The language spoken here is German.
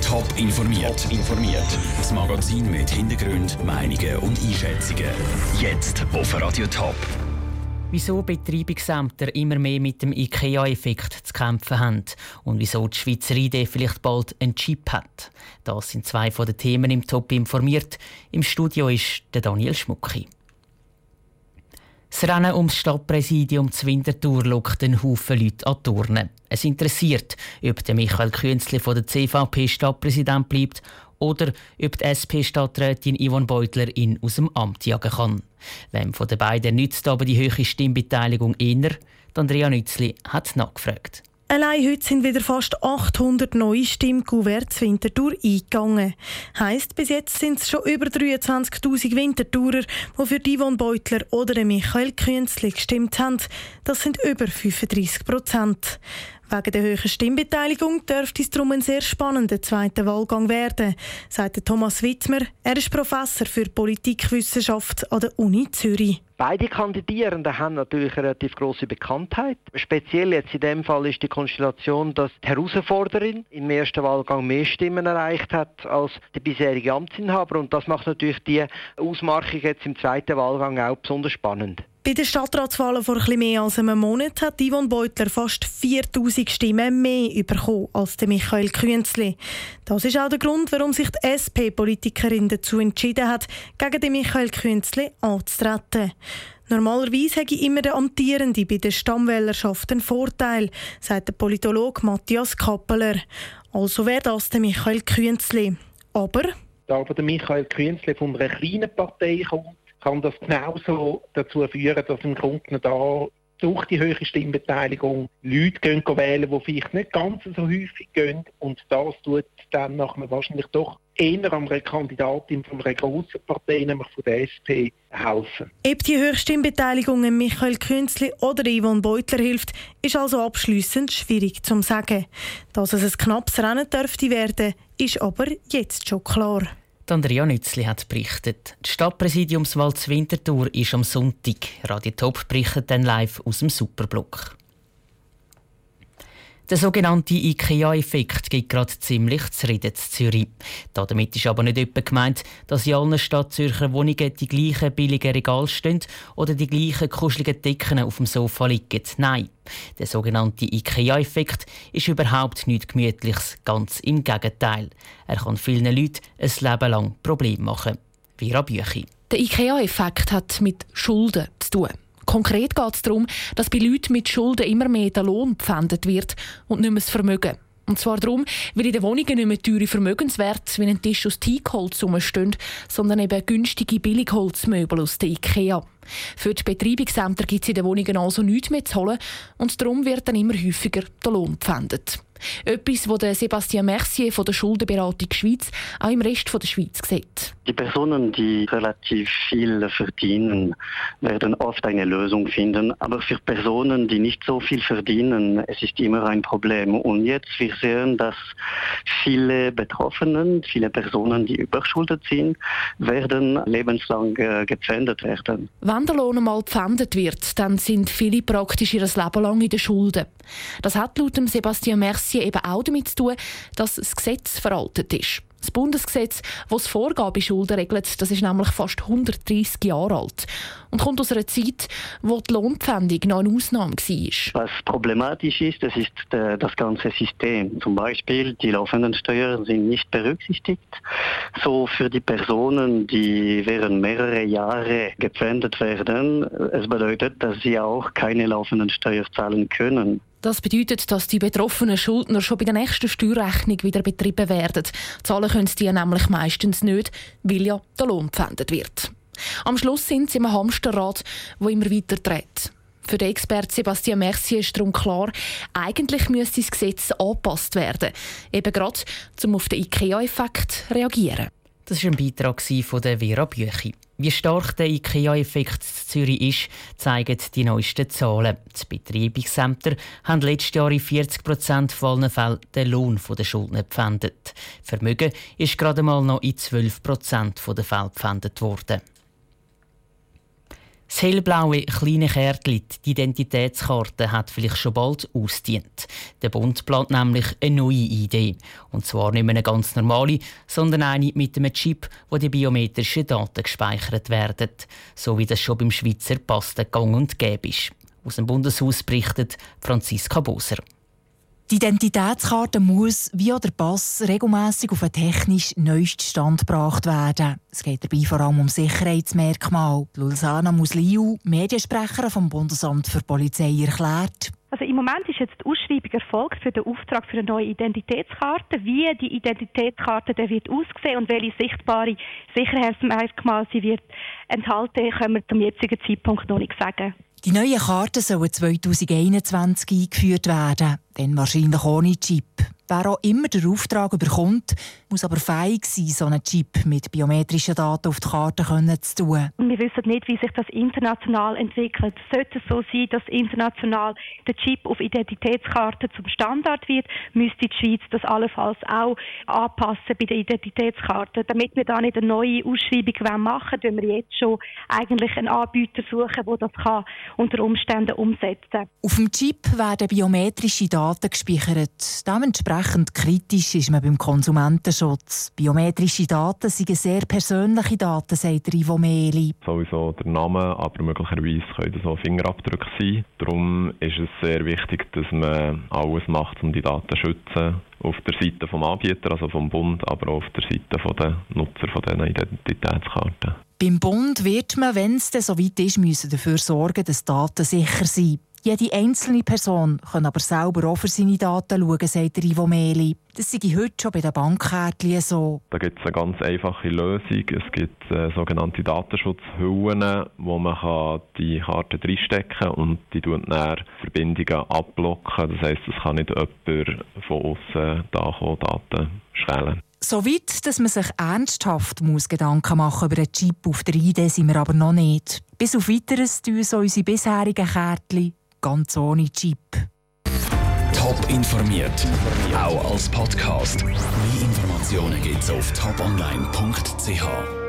Top informiert. Top informiert. Das Magazin mit Hintergrund, Meinungen und Einschätzungen. Jetzt auf Radio Top. Wieso Betreibungsämter immer mehr mit dem IKEA-Effekt zu kämpfen haben und wieso die Schweizer Idee vielleicht bald einen Chip hat. Das sind zwei von den Themen im Top informiert. Im Studio ist der Daniel Schmucki. Das Rennen ums Stadtpräsidium zu Winterthur lockt einen Haufen Leute an Turnen. Es interessiert, ob der Michael Künzli von der CVP Stadtpräsident bleibt oder ob die SP-Stadträtin Yvonne Beutler ihn aus dem Amt jagen kann. Wem von den beiden nützt aber die höhere Stimmbeteiligung eher? Andrea Nützli hat nachgefragt. Allein heute sind wieder fast 800 neue Stimmkuverts Winterthur eingegangen. Heisst, bis jetzt sind es schon über 23.000 Winterthurer, die für Yvonne Beutler oder Michael Künzli gestimmt haben. Das sind über 35 Prozent. Wegen der hohen Stimmbeteiligung dürfte es darum ein sehr spannender zweiter Wahlgang werden, sagt Thomas Wittmer. Er ist Professor für Politikwissenschaft an der Uni Zürich. Beide Kandidierenden haben natürlich eine relativ große Bekanntheit. Speziell jetzt in dem Fall ist die Konstellation, dass die Herausforderin im ersten Wahlgang mehr Stimmen erreicht hat als der bisherige Amtsinhaber und das macht natürlich die Ausmarchung jetzt im zweiten Wahlgang auch besonders spannend. Bei den Stadtratswahlen vor etwas mehr als einem Monat hat Yvonne Beutler fast 4000 Stimmen mehr bekommen als Michael Künzli. Das ist auch der Grund, warum sich die SP-Politikerin dazu entschieden hat, gegen Michael Künzli anzutreten. Normalerweise hätte immer der Amtierende bei der Stammwählerschaft einen Vorteil, sagt der Politologe Matthias Kappeler. Also wäre das der Michael Künzli. Aber... Da aber der Michael Künzli von einer kleinen Partei kommt, kann das genauso dazu führen, dass im Grunde da durch die höhere Stimmbeteiligung Leute gehen wählen, die vielleicht nicht ganz so häufig gehen. Und das tut dann nachher wahrscheinlich doch eher einer Kandidatin von einer grossen Partei, nämlich von der SP, helfen. Ob die Höchststimmbeteiligung Michael Künzli oder Yvonne Beutler hilft, ist also abschließend schwierig zu sagen. Dass es ein knappes Rennen dürfte werden, ist aber jetzt schon klar. Andrea Nützli hat berichtet. Die Stadtpräsidiumswahl zu Winterthur ist am Sonntag. Radio Top berichtet dann live aus dem Superblock. Der sogenannte IKEA-Effekt gibt gerade ziemlich zu reden in Zürich. Damit ist aber nicht etwa gemeint, dass in allen Stadtzürcher Wohnungen die gleichen billigen Regale stehen oder die gleichen kuscheligen Decken auf dem Sofa liegen. Nein, der sogenannte IKEA-Effekt ist überhaupt nichts Gemütliches, ganz im Gegenteil. Er kann vielen Leuten ein Leben lang Probleme machen. Vera Büchi. Der IKEA-Effekt hat mit Schulden zu tun. Konkret geht es darum, dass bei Leuten mit Schulden immer mehr der Lohn gepfändet wird und nicht mehr das Vermögen. Und zwar darum, weil in den Wohnungen nicht mehr teure Vermögenswerte wie ein Tisch aus Teakholz rumstehen, sondern eben günstige Billigholzmöbel aus der Ikea. Für die Betreibungsämter gibt es in den Wohnungen also nichts mehr zu holen und darum wird dann immer häufiger der Lohn gepfändet. Etwas, das Sebastian Mercier von der Schuldenberatung Schweiz auch im Rest der Schweiz sieht. Die Personen, die relativ viel verdienen, werden oft eine Lösung finden. Aber für Personen, die nicht so viel verdienen, es ist immer ein Problem. Und jetzt wir sehen, dass viele Betroffenen, viele Personen, die überschuldet sind, werden lebenslang äh, gepfändet werden. Wenn der Lohn einmal gepfändet wird, dann sind viele praktisch ihr Leben lang in den Schulden. Das hat laut Sebastian Mercier eben auch damit zu tun, dass das Gesetz veraltet ist. Das Bundesgesetz, das die Vorgabe Schulden regelt, das ist nämlich fast 130 Jahre alt und kommt aus einer Zeit, wo die Lohnpfändung noch eine Ausnahme war. Was problematisch ist, das ist äh, das ganze System. Zum Beispiel die laufenden Steuern sind nicht berücksichtigt. So für die Personen, die während mehrere Jahre gepfändet werden, es bedeutet, dass sie auch keine laufenden Steuern zahlen können. Das bedeutet, dass die betroffenen Schuldner schon bei der nächsten Steuerrechnung wieder betrieben werden. Zahlen können die nämlich meistens nicht, weil ja der Lohn gepfändet wird. Am Schluss sind sie im Hamsterrad, wo immer weiter dreht. Für den Experten Sebastian Mercier ist darum klar, eigentlich müsste das Gesetz angepasst werden. Eben gerade, um auf den IKEA-Effekt reagieren. Das war ein Beitrag von Vera Büchi. Wie stark der IKEA-Effekt in Zürich ist, zeigen die neuesten Zahlen. Die Betreibungsämter haben letztes Jahr in 40 Prozent allen Fällen den Lohn der Schuldner gepfändet. Vermögen ist gerade mal noch in 12 Prozent der Fälle gepfändet worden. Das hellblaue kleine Kärtchen, die Identitätskarte, hat vielleicht schon bald ausdient. Der Bund plant nämlich eine neue Idee. Und zwar nicht mehr eine ganz normale, sondern eine mit einem Chip, wo die biometrischen Daten gespeichert werden. So wie das schon beim Schweizer Pass gang und gäbe ist. Aus dem Bundeshaus berichtet Franziska Boser. Die Identitätskarte muss, wie auch der Pass, regelmäßig auf einen technisch neuesten Stand gebracht werden. Es geht dabei vor allem um Sicherheitsmerkmale. Lulsana Musliu, Mediensprecherin vom Bundesamt für Polizei, erklärt. Also im Moment ist jetzt die Ausschreibung erfolgt für den Auftrag für eine neue Identitätskarte. Wie die Identitätskarte der wird aussehen und welche sichtbare Sicherheitsmerkmale sie wird enthalten, können wir zum jetzigen Zeitpunkt noch nicht sagen. Die neuen Karten sollen 2021 eingeführt werden, dann wahrscheinlich ohne Chip. Wer auch immer den Auftrag bekommt, muss aber fähig sein, so einen Chip mit biometrischen Daten auf die Karte zu tun. Wir wissen nicht, wie sich das international entwickelt. Sollte es so sein, dass international der Chip auf Identitätskarte zum Standard wird, müsste die Schweiz das allenfalls auch anpassen bei der Identitätskarte. Damit wir da nicht eine neue Ausschreibung machen wollen, wir jetzt schon eigentlich einen Anbieter suchen, der das kann unter Umständen umsetzen kann. Auf dem Chip werden biometrische Daten gespeichert. Dementsprechend Entsprechend kritisch ist man beim Konsumentenschutz. Biometrische Daten sind sehr persönliche Daten, sagt Ivo Meli. Sowieso der Name, aber möglicherweise können das auch Fingerabdrücke sein. Darum ist es sehr wichtig, dass man alles macht, um die Daten zu schützen. Auf der Seite des Anbieters, also vom Bund, aber auch auf der Seite der Nutzer von diesen Identitätskarten. Beim Bund wird man, wenn es so weit ist, müssen dafür sorgen, dass Daten sicher sind. Jede einzelne Person kann aber selber auch für seine Daten schauen, sagt Ivo Meli. Das sei heute schon bei den Bankkärtchen so. Da gibt es eine ganz einfache Lösung. Es gibt äh, sogenannte Datenschutzhüllen, wo man kann die Karte reinstecken kann und die tun dann Verbindungen abblocken. Das heisst, es kann nicht jemand von außen da kommen, Daten schwellen. So weit, dass man sich ernsthaft muss Gedanken machen über einen Chip auf der ID, sind wir aber noch nicht. Bis auf Weiteres tun so unsere bisherigen Kärtchen ganz ohne Chip. Top informiert, auch als Podcast. Mehr Informationen gibt's auf toponline.ch.